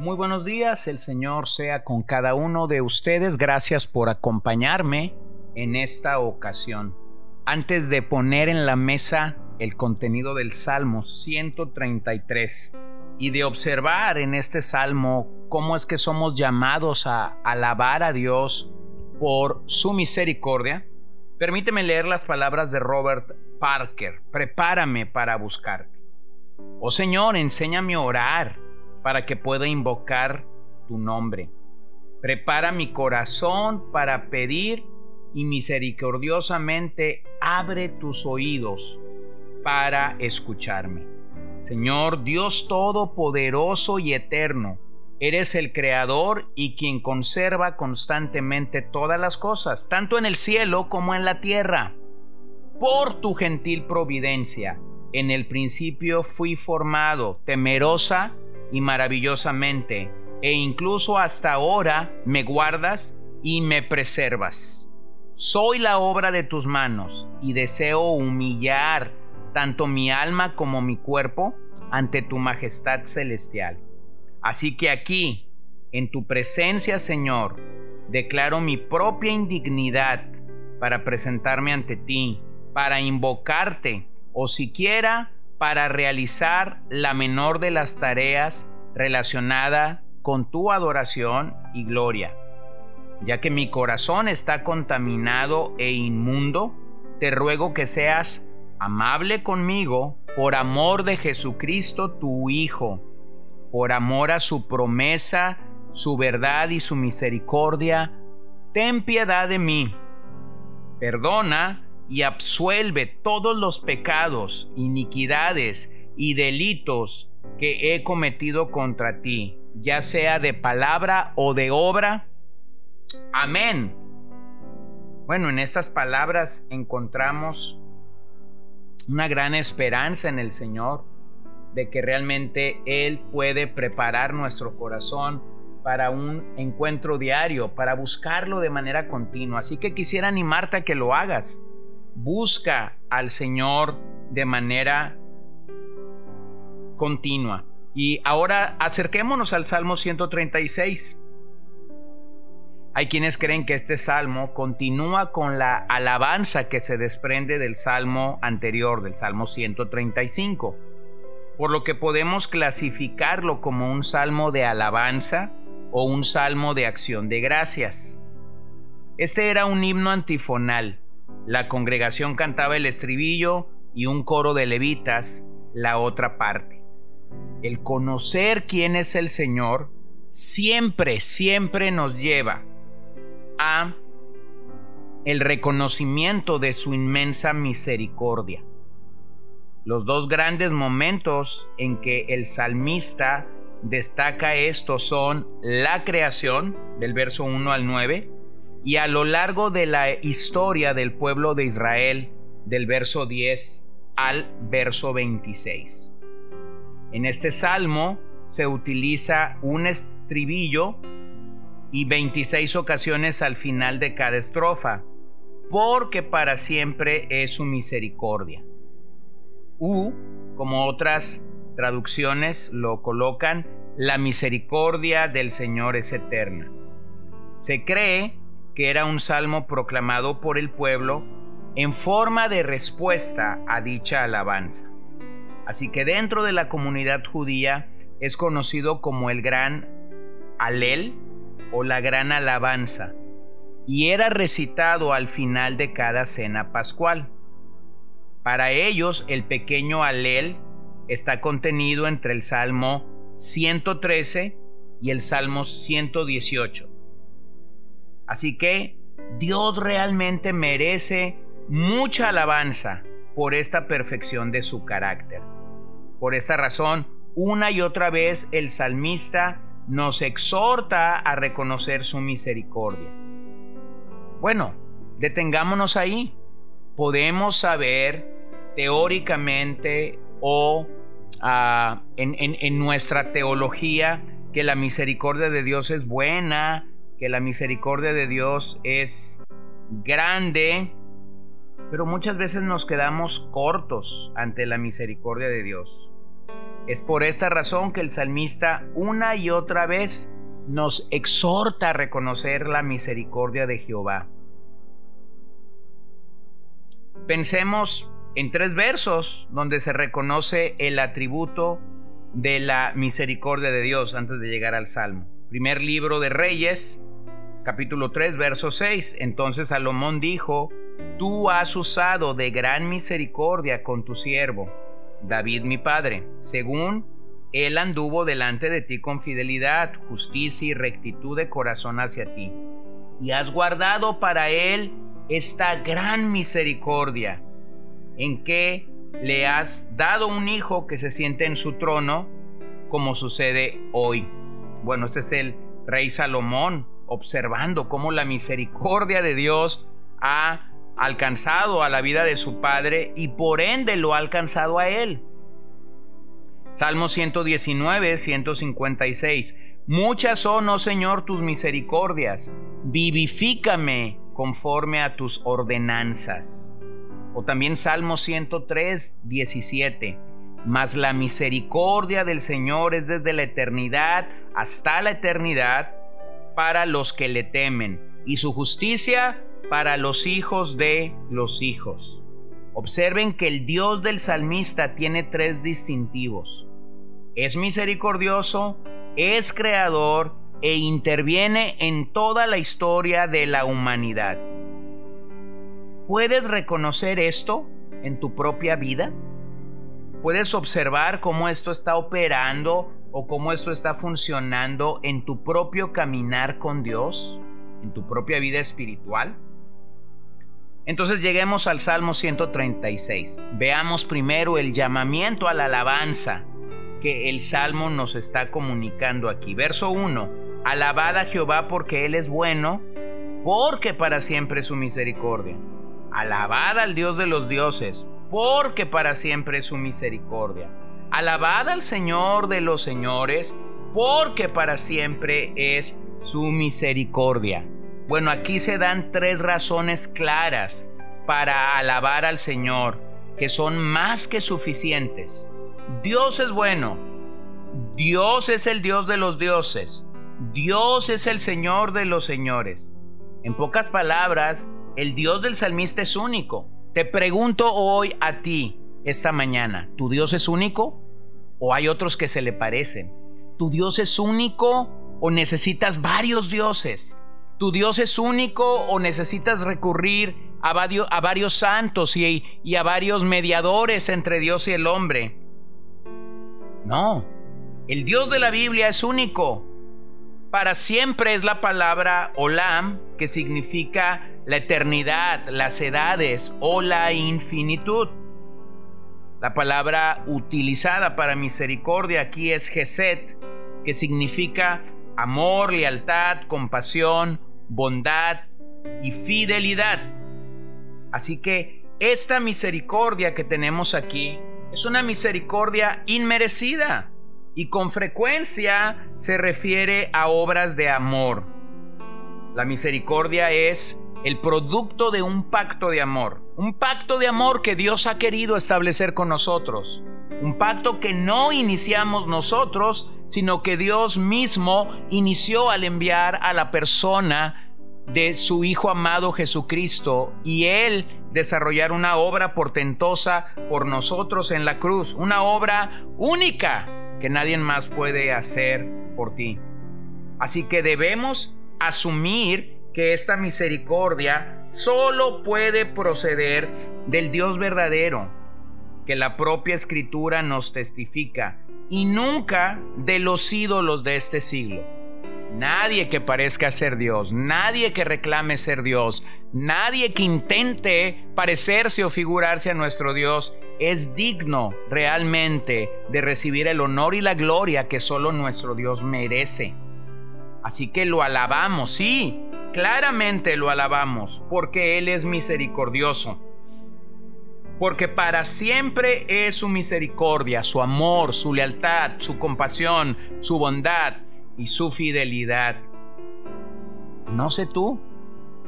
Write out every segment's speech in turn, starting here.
Muy buenos días, el Señor sea con cada uno de ustedes. Gracias por acompañarme en esta ocasión. Antes de poner en la mesa el contenido del Salmo 133 y de observar en este Salmo cómo es que somos llamados a alabar a Dios por su misericordia, permíteme leer las palabras de Robert Parker. Prepárame para buscarte. Oh Señor, enséñame a orar para que pueda invocar tu nombre. Prepara mi corazón para pedir y misericordiosamente abre tus oídos para escucharme. Señor Dios Todopoderoso y Eterno, eres el Creador y quien conserva constantemente todas las cosas, tanto en el cielo como en la tierra. Por tu gentil providencia, en el principio fui formado, temerosa y maravillosamente, e incluso hasta ahora me guardas y me preservas. Soy la obra de tus manos y deseo humillar tanto mi alma como mi cuerpo ante tu majestad celestial. Así que aquí, en tu presencia, Señor, declaro mi propia indignidad para presentarme ante ti, para invocarte o siquiera para realizar la menor de las tareas relacionada con tu adoración y gloria. Ya que mi corazón está contaminado e inmundo, te ruego que seas amable conmigo por amor de Jesucristo tu Hijo, por amor a su promesa, su verdad y su misericordia. Ten piedad de mí. Perdona y absuelve todos los pecados, iniquidades y delitos que he cometido contra ti, ya sea de palabra o de obra. Amén. Bueno, en estas palabras encontramos una gran esperanza en el Señor de que realmente Él puede preparar nuestro corazón para un encuentro diario, para buscarlo de manera continua. Así que quisiera animarte a que lo hagas busca al Señor de manera continua. Y ahora acerquémonos al Salmo 136. Hay quienes creen que este salmo continúa con la alabanza que se desprende del salmo anterior, del salmo 135, por lo que podemos clasificarlo como un salmo de alabanza o un salmo de acción de gracias. Este era un himno antifonal la congregación cantaba el estribillo y un coro de levitas la otra parte. El conocer quién es el Señor siempre, siempre nos lleva a el reconocimiento de su inmensa misericordia. Los dos grandes momentos en que el salmista destaca esto son la creación, del verso 1 al 9, y a lo largo de la historia del pueblo de Israel, del verso 10 al verso 26. En este salmo se utiliza un estribillo y 26 ocasiones al final de cada estrofa, porque para siempre es su misericordia. U, como otras traducciones lo colocan, la misericordia del Señor es eterna. Se cree que era un salmo proclamado por el pueblo en forma de respuesta a dicha alabanza. Así que dentro de la comunidad judía es conocido como el gran alel o la gran alabanza y era recitado al final de cada cena pascual. Para ellos el pequeño alel está contenido entre el Salmo 113 y el Salmo 118 Así que Dios realmente merece mucha alabanza por esta perfección de su carácter. Por esta razón, una y otra vez el salmista nos exhorta a reconocer su misericordia. Bueno, detengámonos ahí. Podemos saber teóricamente o ah, en nuestra teología que la misericordia de Dios es buena, que la misericordia de Dios es grande, pero muchas veces nos quedamos cortos ante la misericordia de Dios. Es por esta razón que el salmista una y otra vez nos exhorta a reconocer la misericordia de Jehová. Pensemos en tres versos donde se reconoce el atributo de la misericordia de Dios antes de llegar al Salmo. Primer libro de Reyes, capítulo 3, verso 6. Entonces Salomón dijo, Tú has usado de gran misericordia con tu siervo, David mi padre, según él anduvo delante de ti con fidelidad, justicia y rectitud de corazón hacia ti. Y has guardado para él esta gran misericordia, en que le has dado un hijo que se siente en su trono, como sucede hoy. Bueno, este es el rey Salomón, observando cómo la misericordia de Dios ha alcanzado a la vida de su padre y por ende lo ha alcanzado a él. Salmo 119, 156. Muchas son, oh Señor, tus misericordias. Vivifícame conforme a tus ordenanzas. O también Salmo 103, 17. Mas la misericordia del Señor es desde la eternidad hasta la eternidad para los que le temen, y su justicia para los hijos de los hijos. Observen que el Dios del salmista tiene tres distintivos. Es misericordioso, es creador e interviene en toda la historia de la humanidad. ¿Puedes reconocer esto en tu propia vida? ¿Puedes observar cómo esto está operando o cómo esto está funcionando en tu propio caminar con Dios, en tu propia vida espiritual? Entonces lleguemos al Salmo 136. Veamos primero el llamamiento a la alabanza que el Salmo nos está comunicando aquí. Verso 1. Alabad a Jehová porque Él es bueno, porque para siempre es su misericordia. Alabad al Dios de los dioses, porque para siempre es su misericordia. Alabad al Señor de los señores, porque para siempre es su misericordia. Bueno, aquí se dan tres razones claras para alabar al Señor, que son más que suficientes. Dios es bueno, Dios es el Dios de los dioses, Dios es el Señor de los señores. En pocas palabras, el Dios del salmista es único. Te pregunto hoy a ti, esta mañana, ¿tu Dios es único o hay otros que se le parecen? ¿Tu Dios es único o necesitas varios dioses? ¿Tu Dios es único o necesitas recurrir a varios, santos y a varios mediadores entre Dios y el hombre? No, el Dios de la Biblia es único. Para siempre es la palabra olam, que significa la eternidad, las edades o la infinitud. La palabra utilizada para misericordia aquí es Geset, que significa amor, lealtad, compasión, bondad y fidelidad. Así que esta misericordia que tenemos aquí es una misericordia inmerecida y con frecuencia se refiere a obras de amor. La misericordia es el producto de un pacto de amor, un pacto de amor que Dios ha querido establecer con nosotros, un pacto que no iniciamos nosotros, sino que Dios mismo inició al enviar a la persona de su Hijo amado Jesucristo y Él desarrollar una obra portentosa por nosotros en la cruz, una obra única que nadie más puede hacer por ti. Así que debemos asumir que esta misericordia solo puede proceder del Dios verdadero, que la propia escritura nos testifica, y nunca de los ídolos de este siglo. Nadie que parezca ser Dios, nadie que reclame ser Dios, nadie que intente parecerse o figurarse a nuestro Dios es digno realmente de recibir el honor y la gloria que solo nuestro Dios merece. Así que lo alabamos, sí, claramente lo alabamos porque Él es misericordioso. Porque para siempre es su misericordia, su amor, su lealtad, su compasión, su bondad y su fidelidad. No sé tú,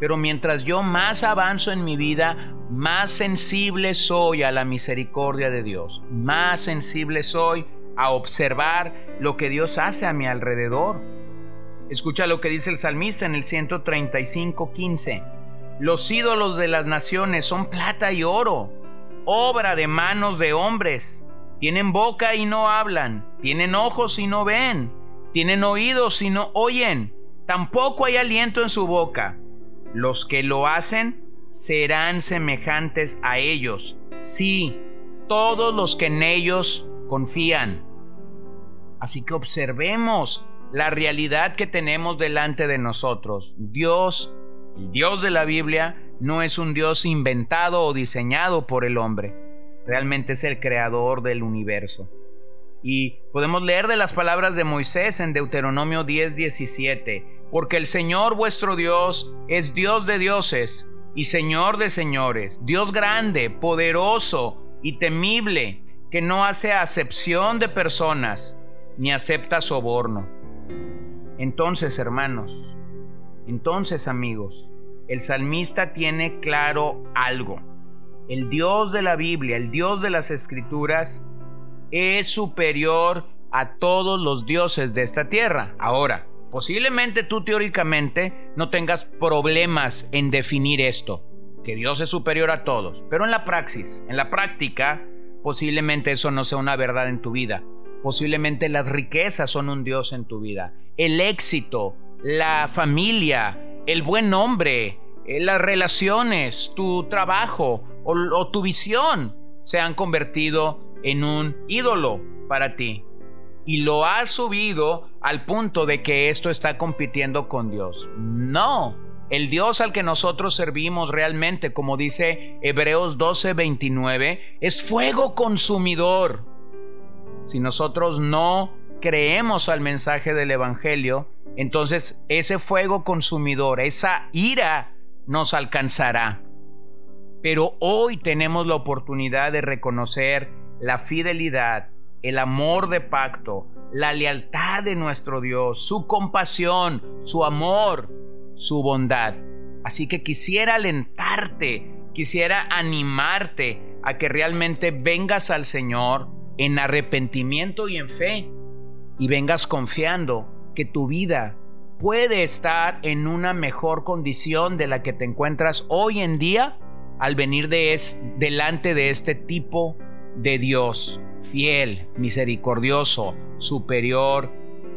pero mientras yo más avanzo en mi vida, más sensible soy a la misericordia de Dios, más sensible soy a observar lo que Dios hace a mi alrededor. Escucha lo que dice el salmista en el 135, 15. Los ídolos de las naciones son plata y oro, obra de manos de hombres. Tienen boca y no hablan, tienen ojos y no ven, tienen oídos y no oyen, tampoco hay aliento en su boca. Los que lo hacen serán semejantes a ellos, sí, todos los que en ellos confían. Así que observemos la realidad que tenemos delante de nosotros. Dios, el Dios de la Biblia, no es un Dios inventado o diseñado por el hombre. Realmente es el creador del universo. Y podemos leer de las palabras de Moisés en Deuteronomio 10:17, porque el Señor vuestro Dios es Dios de dioses y Señor de señores, Dios grande, poderoso y temible, que no hace acepción de personas, ni acepta soborno entonces, hermanos, entonces, amigos, el salmista tiene claro algo. El Dios de la Biblia, el Dios de las Escrituras, es superior a todos los dioses de esta tierra. Ahora, posiblemente tú teóricamente no tengas problemas en definir esto, que Dios es superior a todos, pero en la praxis, en la práctica, posiblemente eso no sea una verdad en tu vida. Posiblemente las riquezas son un Dios en tu vida. El éxito, la familia, el buen nombre, eh, las relaciones, tu trabajo o, tu visión se han convertido en un ídolo para ti. Y lo has subido al punto de que esto está compitiendo con Dios. No, el Dios al que nosotros servimos realmente, como dice Hebreos 12:29, es fuego consumidor. Si nosotros no creemos al mensaje del Evangelio, entonces ese fuego consumidor, esa ira nos alcanzará. Pero hoy tenemos la oportunidad de reconocer la fidelidad, el amor de pacto, la lealtad de nuestro Dios, su compasión, su amor, su bondad. Así que quisiera alentarte, quisiera animarte a que realmente vengas al Señor, en arrepentimiento y en fe y vengas confiando que tu vida puede estar en una mejor condición de la que te encuentras hoy en día al venir de delante de este tipo de Dios, fiel, misericordioso, superior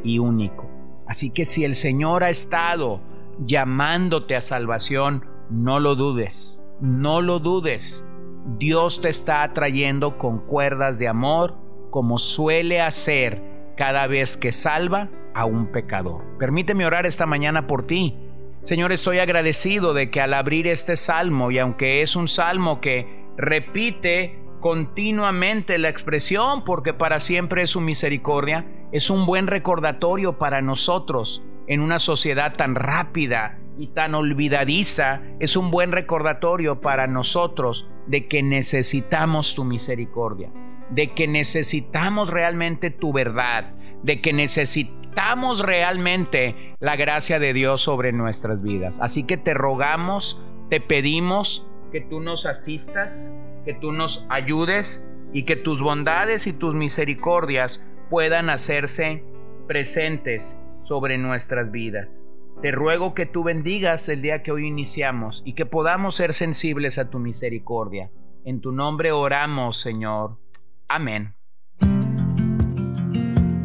y único. Así que si el Señor ha estado llamándote a salvación, no lo dudes, no lo dudes. Dios te está atrayendo con cuerdas de amor como suele hacer cada vez que salva a un pecador. Permíteme orar esta mañana por ti. Señor, estoy agradecido de que al abrir este salmo, y aunque es un salmo que repite continuamente la expresión, porque para siempre es su misericordia, es un buen recordatorio para nosotros en una sociedad tan rápida y tan olvidadiza, es un buen recordatorio para nosotros de que necesitamos tu misericordia, de que necesitamos realmente tu verdad, de que necesitamos realmente la gracia de Dios sobre nuestras vidas. Así que te rogamos, te pedimos que tú nos asistas, que tú nos ayudes y que tus bondades y tus misericordias puedan hacerse presentes sobre nuestras vidas. Te ruego que tú bendigas el día que hoy iniciamos y que podamos ser sensibles a tu misericordia. En tu nombre oramos, Señor. Amén.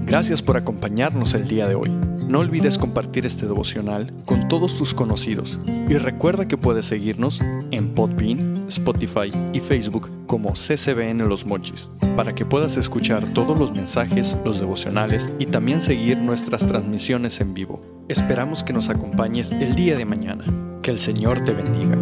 Gracias por acompañarnos el día de hoy. No olvides compartir este devocional con todos tus conocidos y recuerda que puedes seguirnos en Podbean, Spotify y Facebook como CCBN Los Mochis para que puedas escuchar todos los mensajes, los devocionales y también seguir nuestras transmisiones en vivo. Esperamos que nos acompañes el día de mañana. Que el Señor te bendiga.